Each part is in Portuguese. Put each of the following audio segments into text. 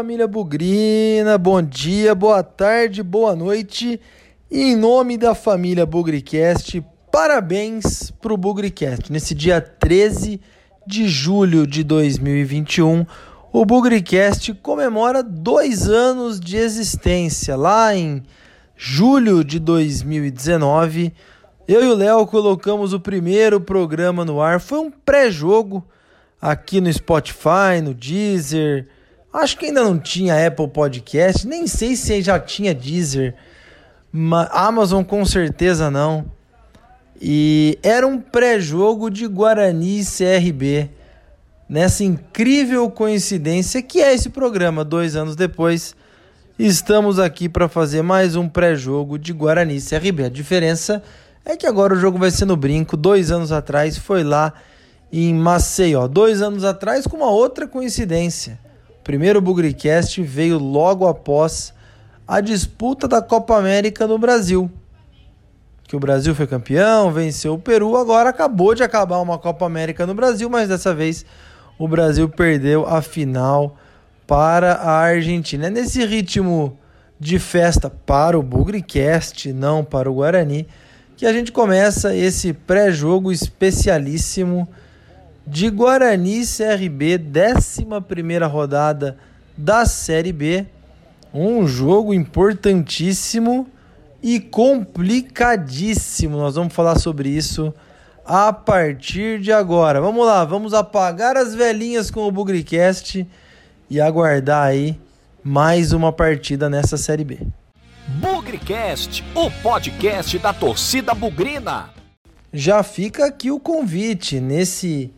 família Bugrina, bom dia, boa tarde, boa noite. E em nome da família Bugricast, parabéns pro Bugricast. Nesse dia 13 de julho de 2021, o Bugricast comemora dois anos de existência. Lá em julho de 2019, eu e o Léo colocamos o primeiro programa no ar. Foi um pré-jogo aqui no Spotify, no Deezer. Acho que ainda não tinha Apple Podcast, nem sei se já tinha Deezer. Amazon com certeza não. E era um pré-jogo de Guarani e CRB. Nessa incrível coincidência que é esse programa, dois anos depois, estamos aqui para fazer mais um pré-jogo de Guarani e CRB. A diferença é que agora o jogo vai ser no brinco. Dois anos atrás foi lá em Maceió. Dois anos atrás, com uma outra coincidência. Primeiro Bugricast veio logo após a disputa da Copa América no Brasil. Que o Brasil foi campeão, venceu o Peru, agora acabou de acabar uma Copa América no Brasil, mas dessa vez o Brasil perdeu a final para a Argentina. É nesse ritmo de festa para o Bugricast, não para o Guarani, que a gente começa esse pré-jogo especialíssimo de Guarani CRB, 11 rodada da Série B. Um jogo importantíssimo e complicadíssimo. Nós vamos falar sobre isso a partir de agora. Vamos lá, vamos apagar as velhinhas com o Bugricast e aguardar aí mais uma partida nessa Série B. Bugricast, o podcast da torcida bugrina. Já fica aqui o convite nesse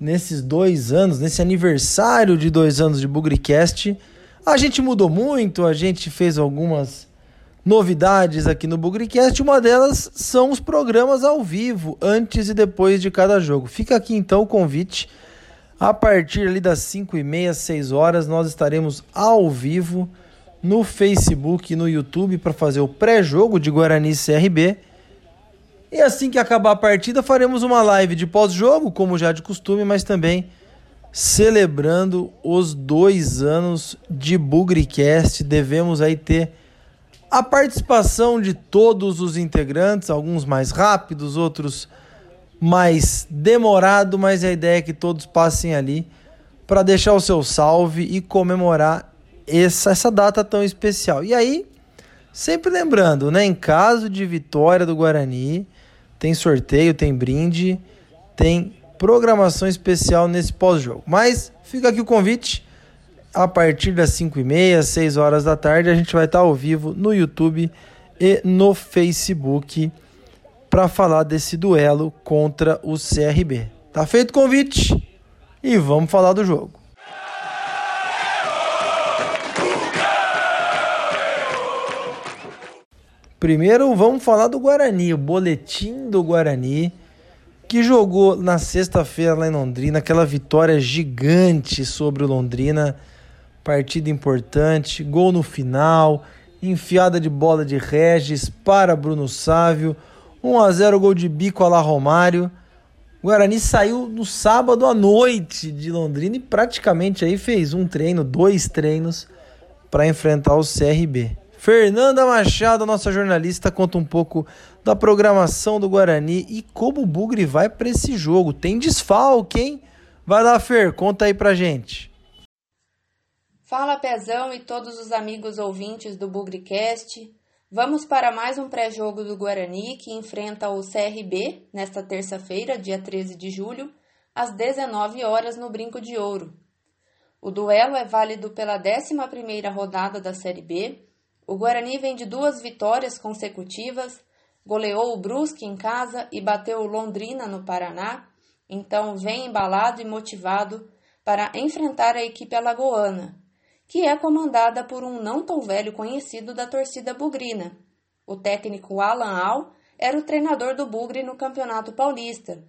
nesses dois anos, nesse aniversário de dois anos de Bugricast. A gente mudou muito, a gente fez algumas novidades aqui no Bugricast. Uma delas são os programas ao vivo, antes e depois de cada jogo. Fica aqui então o convite. A partir ali das 5 e meia, 6 horas, nós estaremos ao vivo no Facebook e no YouTube para fazer o pré-jogo de Guarani CRB e assim que acabar a partida, faremos uma live de pós-jogo, como já de costume, mas também celebrando os dois anos de Bugricast. Devemos aí ter a participação de todos os integrantes, alguns mais rápidos, outros mais demorado, mas a ideia é que todos passem ali para deixar o seu salve e comemorar essa, essa data tão especial. E aí, sempre lembrando, né, em caso de vitória do Guarani, tem sorteio, tem brinde, tem programação especial nesse pós-jogo. Mas fica aqui o convite. A partir das 5h30, 6 horas da tarde, a gente vai estar ao vivo no YouTube e no Facebook para falar desse duelo contra o CRB. Tá feito o convite e vamos falar do jogo. Primeiro vamos falar do Guarani, o boletim do Guarani, que jogou na sexta-feira lá em Londrina, aquela vitória gigante sobre o Londrina, partida importante, gol no final, enfiada de bola de Regis para Bruno Sávio, 1 a 0 gol de bico a lá Romário. O Guarani saiu no sábado à noite de Londrina e praticamente aí fez um treino, dois treinos para enfrentar o CRB. Fernanda Machado, nossa jornalista, conta um pouco da programação do Guarani e como o Bugre vai para esse jogo. Tem desfalque, hein? Vai lá, Fer, conta aí pra gente. Fala, Pezão e todos os amigos ouvintes do Bugrecast. Vamos para mais um pré-jogo do Guarani que enfrenta o CRB nesta terça-feira, dia 13 de julho, às 19 horas no Brinco de Ouro. O duelo é válido pela 11ª rodada da Série B o Guarani vem de duas vitórias consecutivas, goleou o Brusque em casa e bateu o Londrina no Paraná, então vem embalado e motivado para enfrentar a equipe alagoana, que é comandada por um não tão velho conhecido da torcida bugrina. O técnico Alan Al era o treinador do Bugre no Campeonato Paulista.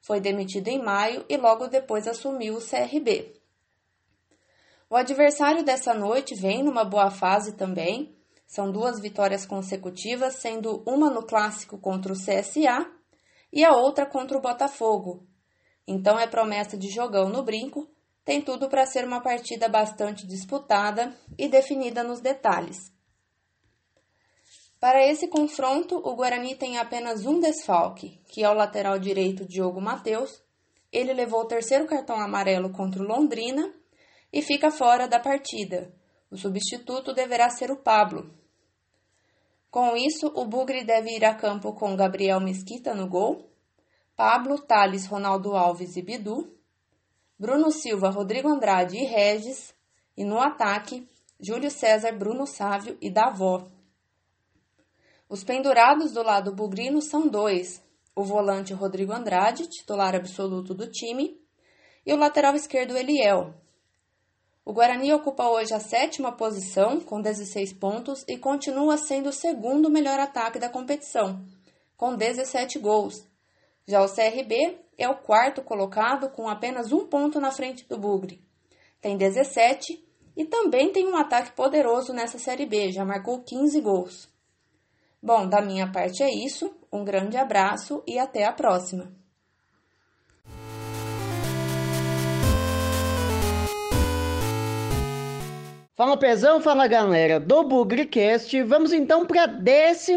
Foi demitido em maio e logo depois assumiu o CRB. O adversário dessa noite vem numa boa fase também, são duas vitórias consecutivas, sendo uma no clássico contra o CSA e a outra contra o Botafogo. Então é promessa de jogão no brinco, tem tudo para ser uma partida bastante disputada e definida nos detalhes. Para esse confronto, o Guarani tem apenas um desfalque, que é o lateral direito Diogo Matheus. Ele levou o terceiro cartão amarelo contra o Londrina e fica fora da partida. O substituto deverá ser o Pablo. Com isso, o Bugre deve ir a campo com Gabriel Mesquita no gol, Pablo, Thales, Ronaldo Alves e Bidu, Bruno Silva, Rodrigo Andrade e Regis, e no ataque, Júlio César, Bruno Sávio e Davó. Os pendurados do lado bugrino são dois: o volante Rodrigo Andrade, titular absoluto do time, e o lateral esquerdo Eliel. O Guarani ocupa hoje a sétima posição, com 16 pontos, e continua sendo o segundo melhor ataque da competição, com 17 gols. Já o CRB é o quarto colocado, com apenas um ponto na frente do Bugre. Tem 17 e também tem um ataque poderoso nessa Série B, já marcou 15 gols. Bom, da minha parte é isso. Um grande abraço e até a próxima. Fala Pezão, fala galera do BugriCast. Vamos então para a 11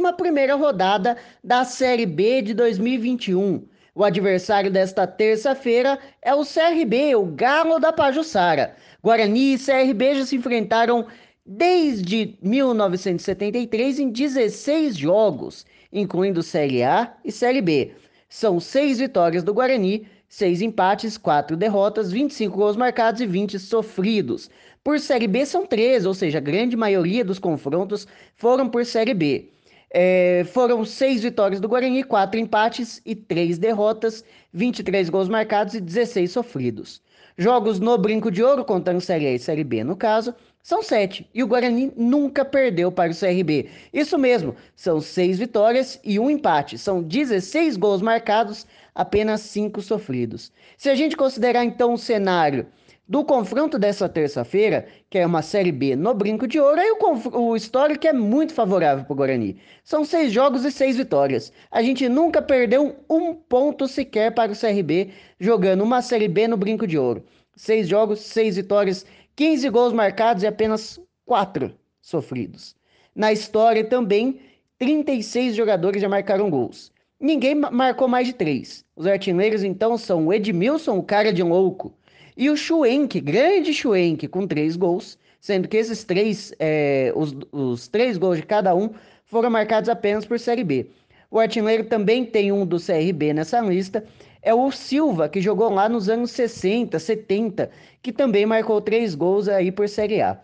rodada da Série B de 2021. O adversário desta terça-feira é o CRB, o Galo da Pajuçara. Guarani e CRB já se enfrentaram desde 1973 em 16 jogos, incluindo Série A e Série B. São seis vitórias do Guarani, seis empates, quatro derrotas, 25 gols marcados e 20 sofridos. Por Série B são 13, ou seja, a grande maioria dos confrontos foram por Série B. É, foram seis vitórias do Guarani, quatro empates e três derrotas, 23 gols marcados e 16 sofridos. Jogos no Brinco de Ouro, contando Série A e Série B no caso, são sete. E o Guarani nunca perdeu para o CRB. Isso mesmo, são seis vitórias e um empate. São 16 gols marcados, apenas cinco sofridos. Se a gente considerar então o cenário do confronto dessa terça-feira, que é uma Série B no Brinco de Ouro, aí o, o histórico é muito favorável para o Guarani. São seis jogos e seis vitórias. A gente nunca perdeu um ponto sequer para o CRB jogando uma Série B no Brinco de Ouro. Seis jogos, seis vitórias 15 gols marcados e apenas 4 sofridos. Na história também, 36 jogadores já marcaram gols. Ninguém marcou mais de 3. Os artilheiros então são o Edmilson, o cara de louco, e o Schwenk, grande Schwenk, com 3 gols, sendo que esses três, é, os, os três gols de cada um foram marcados apenas por Série B. O artilheiro também tem um do CRB nessa lista, é o Silva, que jogou lá nos anos 60, 70, que também marcou três gols aí por Série A.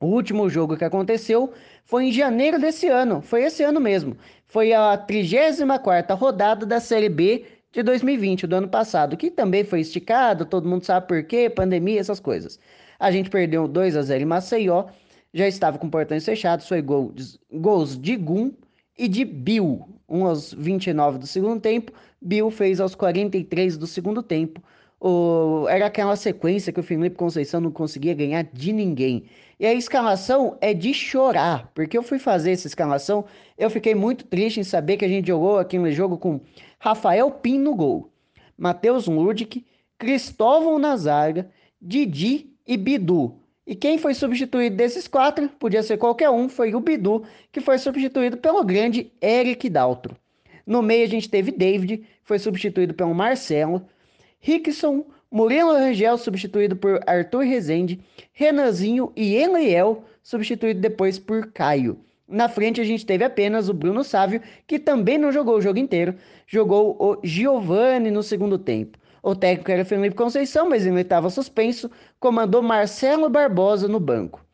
O último jogo que aconteceu foi em janeiro desse ano, foi esse ano mesmo. Foi a 34ª rodada da Série B de 2020, do ano passado, que também foi esticado, todo mundo sabe por quê, pandemia, essas coisas. A gente perdeu 2 a 0 em Maceió, já estava com portões fechados, foi gol, gols de Gum e de Bill, um aos 29 do segundo tempo, Bill fez aos 43 do segundo tempo. O... Era aquela sequência que o Felipe Conceição não conseguia ganhar de ninguém. E a escalação é de chorar, porque eu fui fazer essa escalação, eu fiquei muito triste em saber que a gente jogou aquele jogo com Rafael Pin no gol, Matheus Ludic, Cristóvão na zaga, Didi e Bidu. E quem foi substituído desses quatro, podia ser qualquer um, foi o Bidu, que foi substituído pelo grande Eric Daltro. No meio a gente teve David, foi substituído pelo Marcelo, Rickson, Murilo Rangel, substituído por Arthur Rezende, Renanzinho e Eliel, substituído depois por Caio. Na frente a gente teve apenas o Bruno Sávio, que também não jogou o jogo inteiro, jogou o Giovani no segundo tempo. O técnico era Felipe Conceição, mas ele estava suspenso, comandou Marcelo Barbosa no banco.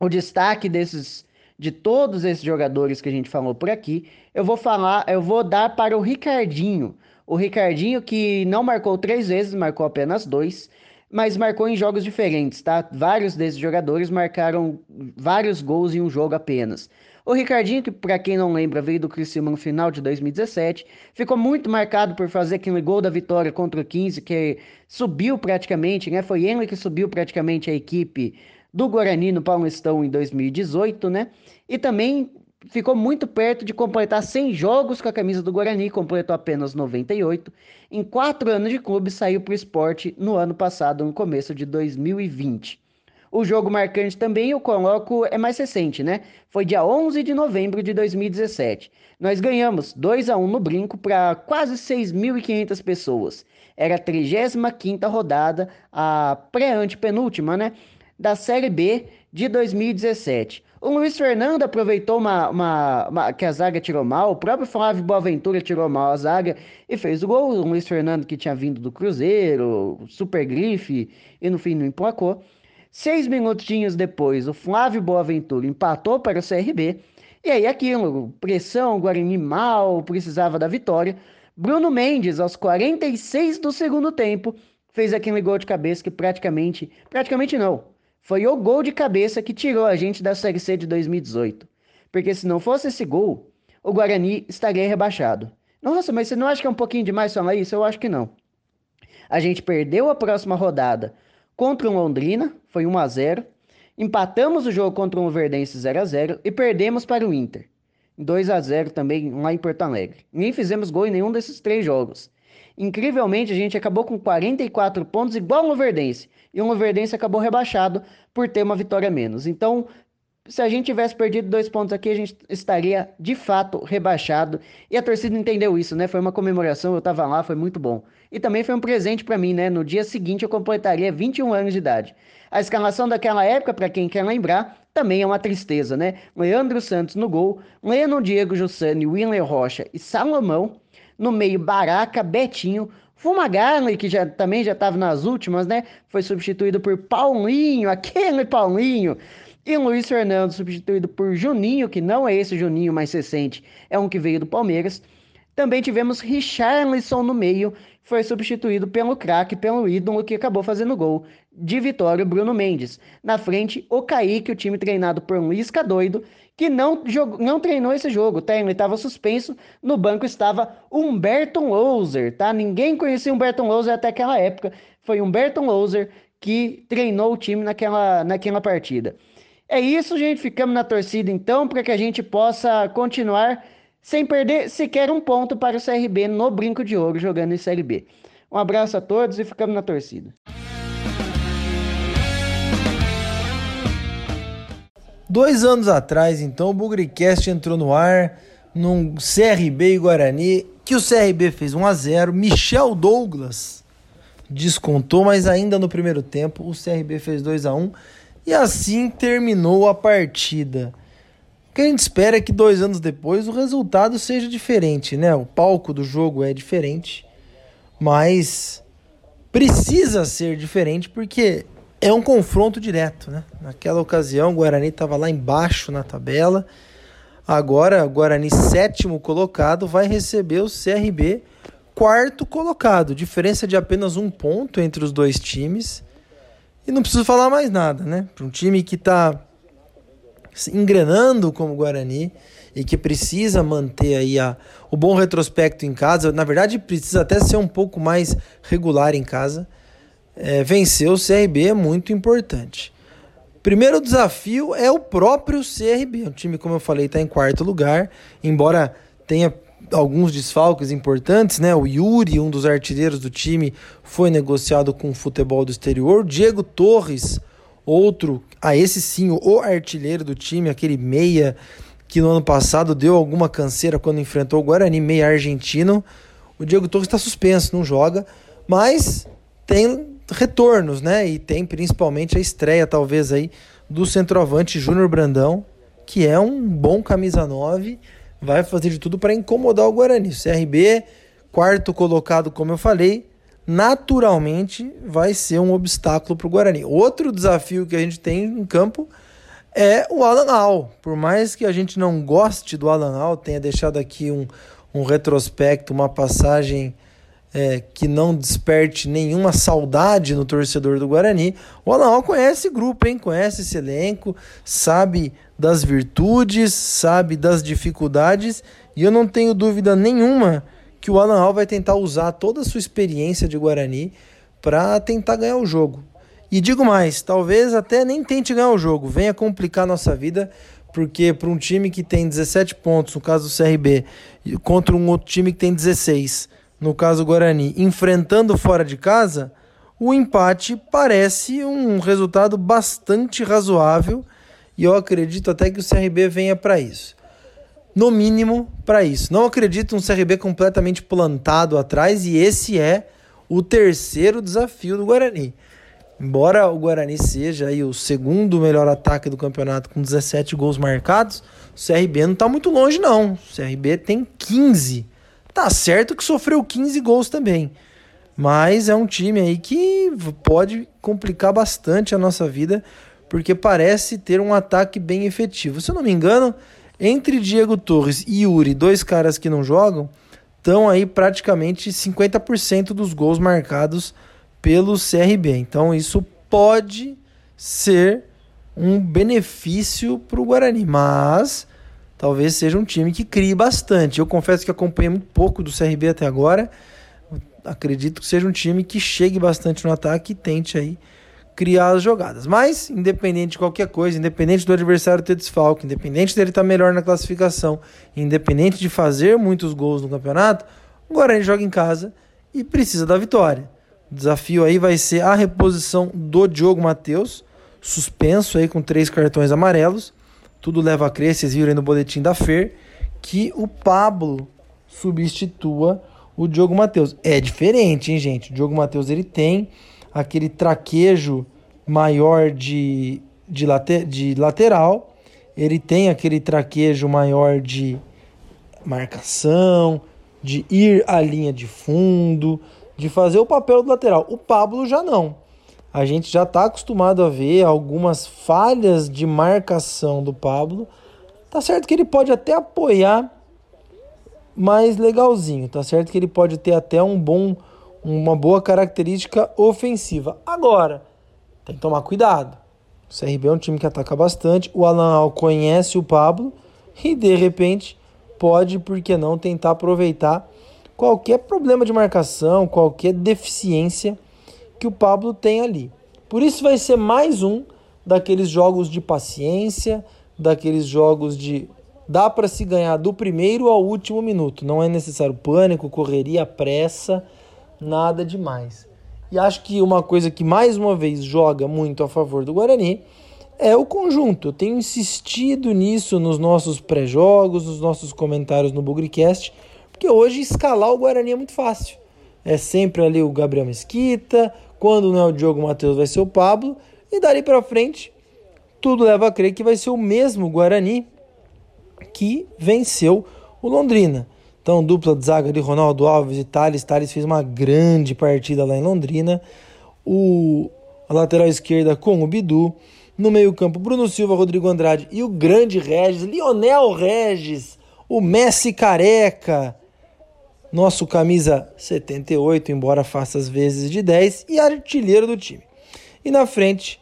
O destaque desses de todos esses jogadores que a gente falou por aqui, eu vou falar, eu vou dar para o Ricardinho. O Ricardinho que não marcou três vezes, marcou apenas dois, mas marcou em jogos diferentes, tá? Vários desses jogadores marcaram vários gols em um jogo apenas. O Ricardinho, que para quem não lembra, veio do Criciúma no final de 2017, ficou muito marcado por fazer aquele gol da vitória contra o 15, que subiu praticamente, né? Foi ele que subiu praticamente a equipe do Guarani no Paulistão em 2018, né? E também ficou muito perto de completar 100 jogos com a camisa do Guarani, completou apenas 98. Em quatro anos de clube, saiu para o esporte no ano passado, no começo de 2020. O jogo marcante também eu coloco é mais recente, né? Foi dia 11 de novembro de 2017. Nós ganhamos 2 a 1 no brinco para quase 6.500 pessoas. Era a 35ª rodada, a pré-antepenúltima, né? Da Série B de 2017. O Luiz Fernando aproveitou uma, uma, uma, que a zaga tirou mal, o próprio Flávio Boaventura tirou mal a zaga e fez o gol. O Luiz Fernando que tinha vindo do Cruzeiro, super grife, e no fim não emplacou. Seis minutinhos depois, o Flávio Boaventura empatou para o CRB. E aí aquilo, pressão, Guarani mal, precisava da vitória. Bruno Mendes, aos 46 do segundo tempo, fez aquele gol de cabeça que praticamente, praticamente não, foi o gol de cabeça que tirou a gente da Série C de 2018. Porque se não fosse esse gol, o Guarani estaria rebaixado. Nossa, mas você não acha que é um pouquinho demais falar isso? Eu acho que não. A gente perdeu a próxima rodada contra o Londrina, foi 1 a 0. Empatamos o jogo contra o Verdense 0 a 0 e perdemos para o Inter. 2 a 0 também lá em Porto Alegre. Nem fizemos gol em nenhum desses três jogos. Incrivelmente, a gente acabou com 44 pontos, igual o Luverdense. E o Luverdense acabou rebaixado por ter uma vitória menos. Então, se a gente tivesse perdido dois pontos aqui, a gente estaria de fato rebaixado. E a torcida entendeu isso, né? Foi uma comemoração, eu estava lá, foi muito bom. E também foi um presente para mim, né? No dia seguinte eu completaria 21 anos de idade. A escalação daquela época, para quem quer lembrar, também é uma tristeza, né? Leandro Santos no gol, Leno Diego Jussani, William Rocha e Salomão. No meio, Baraca, Betinho, Fumagalli, que já, também já estava nas últimas, né? Foi substituído por Paulinho, aquele Paulinho. E Luiz Fernando, substituído por Juninho, que não é esse Juninho mais recente, é um que veio do Palmeiras. Também tivemos Richarlison no meio, foi substituído pelo craque, pelo ídolo que acabou fazendo gol de vitória, Bruno Mendes. Na frente, o Kaique, o time treinado por Luiz Cadoido, que não, jogou, não treinou esse jogo, tá? Ele estava suspenso. No banco estava Humberto Louser, tá? Ninguém conhecia Humberto Louser até aquela época. Foi Humberto Louser que treinou o time naquela, naquela partida. É isso, gente. Ficamos na torcida então, para que a gente possa continuar sem perder sequer um ponto para o CRB no Brinco de Ouro jogando em Série B. Um abraço a todos e ficamos na torcida. Dois anos atrás, então, o Bugricast entrou no ar num CRB e Guarani, que o CRB fez 1 a 0 Michel Douglas descontou, mas ainda no primeiro tempo o CRB fez 2 a 1 e assim terminou a partida. O que a gente espera é que dois anos depois o resultado seja diferente, né? O palco do jogo é diferente, mas precisa ser diferente porque é um confronto direto, né? Naquela ocasião, o Guarani estava lá embaixo na tabela. Agora, o Guarani, sétimo colocado, vai receber o CRB, quarto colocado. Diferença de apenas um ponto entre os dois times. E não preciso falar mais nada, né? Para um time que está engrenando como Guarani e que precisa manter aí a, o bom retrospecto em casa, na verdade precisa até ser um pouco mais regular em casa é, vencer o CRB é muito importante. Primeiro desafio é o próprio CRB. O time, como eu falei, está em quarto lugar, embora tenha alguns desfalques importantes, né? O Yuri, um dos artilheiros do time, foi negociado com o futebol do exterior. Diego Torres, outro, a esse sim, o artilheiro do time, aquele meia que no ano passado deu alguma canseira quando enfrentou o Guarani, meia argentino. O Diego Torres está suspenso, não joga, mas tem retornos, né? E tem principalmente a estreia, talvez, aí, do centroavante Júnior Brandão, que é um bom camisa 9, vai fazer de tudo para incomodar o Guarani. O CRB, quarto colocado, como eu falei, naturalmente vai ser um obstáculo para o Guarani. Outro desafio que a gente tem em campo é o Alan Al. Por mais que a gente não goste do Alan Al, tenha deixado aqui um, um retrospecto, uma passagem é, que não desperte nenhuma saudade no torcedor do Guarani, o Alan conhece esse grupo, hein? conhece esse elenco, sabe das virtudes, sabe das dificuldades, e eu não tenho dúvida nenhuma que o Alan vai tentar usar toda a sua experiência de Guarani para tentar ganhar o jogo. E digo mais, talvez até nem tente ganhar o jogo, venha complicar nossa vida, porque para um time que tem 17 pontos, no caso do CRB, contra um outro time que tem 16, no caso do Guarani, enfrentando fora de casa, o empate parece um resultado bastante razoável e eu acredito até que o CRB venha para isso. No mínimo, para isso. Não acredito um CRB completamente plantado atrás e esse é o terceiro desafio do Guarani. Embora o Guarani seja aí o segundo melhor ataque do campeonato com 17 gols marcados, o CRB não está muito longe não. O CRB tem 15. Tá certo que sofreu 15 gols também. Mas é um time aí que pode complicar bastante a nossa vida, porque parece ter um ataque bem efetivo. Se eu não me engano, entre Diego Torres e Yuri, dois caras que não jogam, estão aí praticamente 50% dos gols marcados pelo CRB. Então isso pode ser um benefício para o Guarani, mas talvez seja um time que crie bastante. Eu confesso que acompanhei muito pouco do CRB até agora. Acredito que seja um time que chegue bastante no ataque e tente aí criar as jogadas. Mas, independente de qualquer coisa, independente do adversário ter desfalque, independente dele estar melhor na classificação, independente de fazer muitos gols no campeonato, o Guarani joga em casa e precisa da vitória. O desafio aí vai ser a reposição do Diogo Matheus, suspenso aí com três cartões amarelos. Tudo leva a crer, vocês viram aí no boletim da FER, que o Pablo substitua o Diogo Matheus. É diferente, hein, gente? O Diogo Matheus ele tem aquele traquejo maior de, de, late, de lateral, ele tem aquele traquejo maior de marcação, de ir à linha de fundo, de fazer o papel do lateral. O Pablo já não. A gente já está acostumado a ver algumas falhas de marcação do Pablo. Tá certo que ele pode até apoiar mais legalzinho, tá certo que ele pode ter até um bom uma boa característica ofensiva. Agora, tem que tomar cuidado. O CRB é um time que ataca bastante. O Alan Al conhece o Pablo e de repente pode, por que não, tentar aproveitar qualquer problema de marcação, qualquer deficiência que o Pablo tem ali. Por isso vai ser mais um daqueles jogos de paciência, daqueles jogos de dá para se ganhar do primeiro ao último minuto. Não é necessário pânico, correria, pressa nada demais. E acho que uma coisa que mais uma vez joga muito a favor do Guarani é o conjunto. Eu tenho insistido nisso nos nossos pré-jogos, nos nossos comentários no Bugricast, porque hoje escalar o Guarani é muito fácil. É sempre ali o Gabriel Mesquita, quando não é o Diogo Matheus vai ser o Pablo, e dali para frente tudo leva a crer que vai ser o mesmo Guarani que venceu o Londrina. Então, dupla de zaga de Ronaldo Alves e Thales. Thales fez uma grande partida lá em Londrina. O a lateral esquerda com o Bidu. No meio-campo, Bruno Silva, Rodrigo Andrade e o grande Regis, Lionel Regis, o Messi careca, nosso camisa 78, embora faça as vezes de 10, e artilheiro do time. E na frente,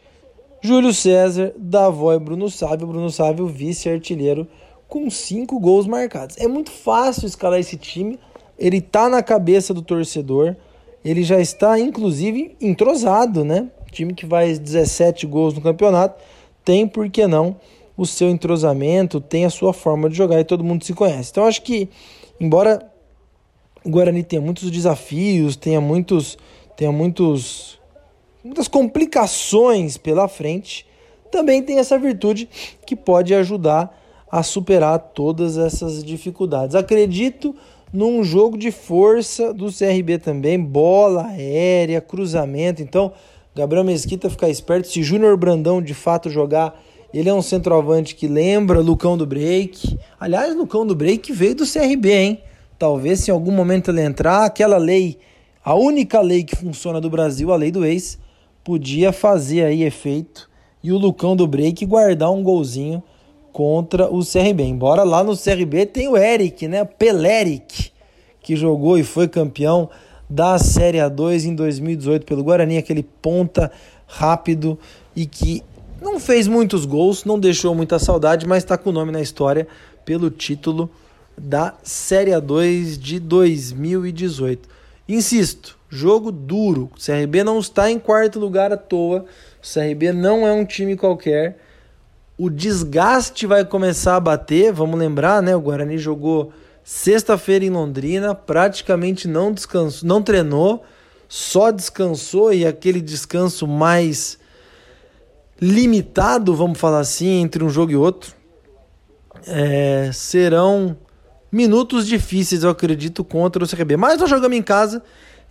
Júlio César, Davó e Bruno Sávio, Bruno Sávio, vice-artilheiro com cinco gols marcados. É muito fácil escalar esse time, ele tá na cabeça do torcedor, ele já está inclusive entrosado, né? Time que faz 17 gols no campeonato, tem por que não o seu entrosamento, tem a sua forma de jogar e todo mundo se conhece. Então acho que embora o Guarani tenha muitos desafios, tenha muitos tenha muitos muitas complicações pela frente, também tem essa virtude que pode ajudar a superar todas essas dificuldades. Acredito num jogo de força do CRB também, bola aérea, cruzamento. Então, Gabriel Mesquita ficar esperto. Se Júnior Brandão de fato jogar, ele é um centroavante que lembra Lucão do Break. Aliás, Lucão do Break veio do CRB, hein? Talvez se em algum momento ele entrar, aquela lei, a única lei que funciona do Brasil, a lei do ex, podia fazer aí efeito e o Lucão do Break guardar um golzinho contra o CRB. Embora lá no CRB tem o Eric, né? Peleric, que jogou e foi campeão da Série A2 em 2018 pelo Guarani, aquele ponta rápido e que não fez muitos gols, não deixou muita saudade, mas está com o nome na história pelo título da Série A2 de 2018. Insisto, jogo duro. O CRB não está em quarto lugar à toa. O CRB não é um time qualquer o desgaste vai começar a bater. Vamos lembrar, né? O Guarani jogou sexta-feira em Londrina, praticamente não descansou, não treinou, só descansou e aquele descanso mais limitado, vamos falar assim, entre um jogo e outro. É, serão minutos difíceis, eu acredito, contra o CRB. Mas nós jogamos em casa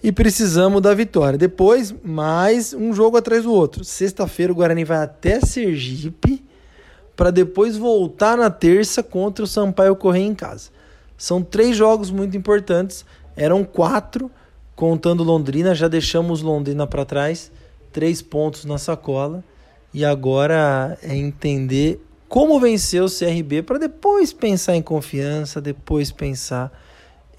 e precisamos da vitória. Depois, mais um jogo atrás do outro. Sexta-feira o Guarani vai até Sergipe para depois voltar na terça contra o Sampaio Correia em casa. São três jogos muito importantes. Eram quatro, contando Londrina. Já deixamos Londrina para trás. Três pontos na sacola. E agora é entender como vencer o CRB para depois pensar em confiança, depois pensar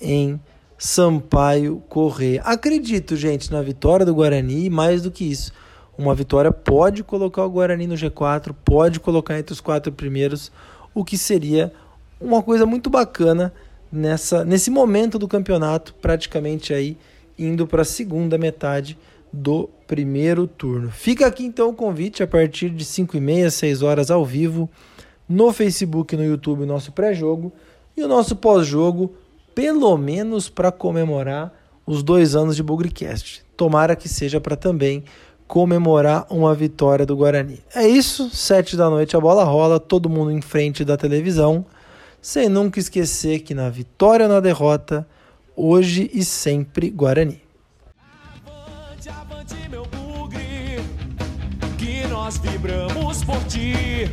em Sampaio Correia. Acredito, gente, na vitória do Guarani e mais do que isso uma vitória pode colocar o Guarani no G4, pode colocar entre os quatro primeiros, o que seria uma coisa muito bacana nessa, nesse momento do campeonato, praticamente aí indo para a segunda metade do primeiro turno. Fica aqui então o convite a partir de 5 e meia, 6 horas ao vivo, no Facebook e no YouTube, nosso pré-jogo e o nosso pós-jogo, pelo menos para comemorar os dois anos de Bugrecast. Tomara que seja para também comemorar uma vitória do Guarani. É isso, sete da noite a bola rola, todo mundo em frente da televisão, sem nunca esquecer que na vitória ou na derrota, hoje e sempre Guarani. Avante, avante, meu bugre, que nós vibramos por ti,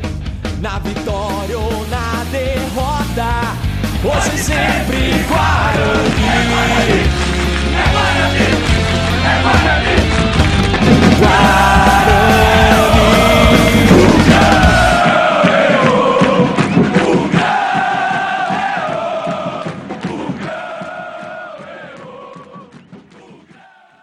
na vitória ou na derrota, hoje e sempre Guarani. É Guarani, é Guarani, é Guarani. wide of me.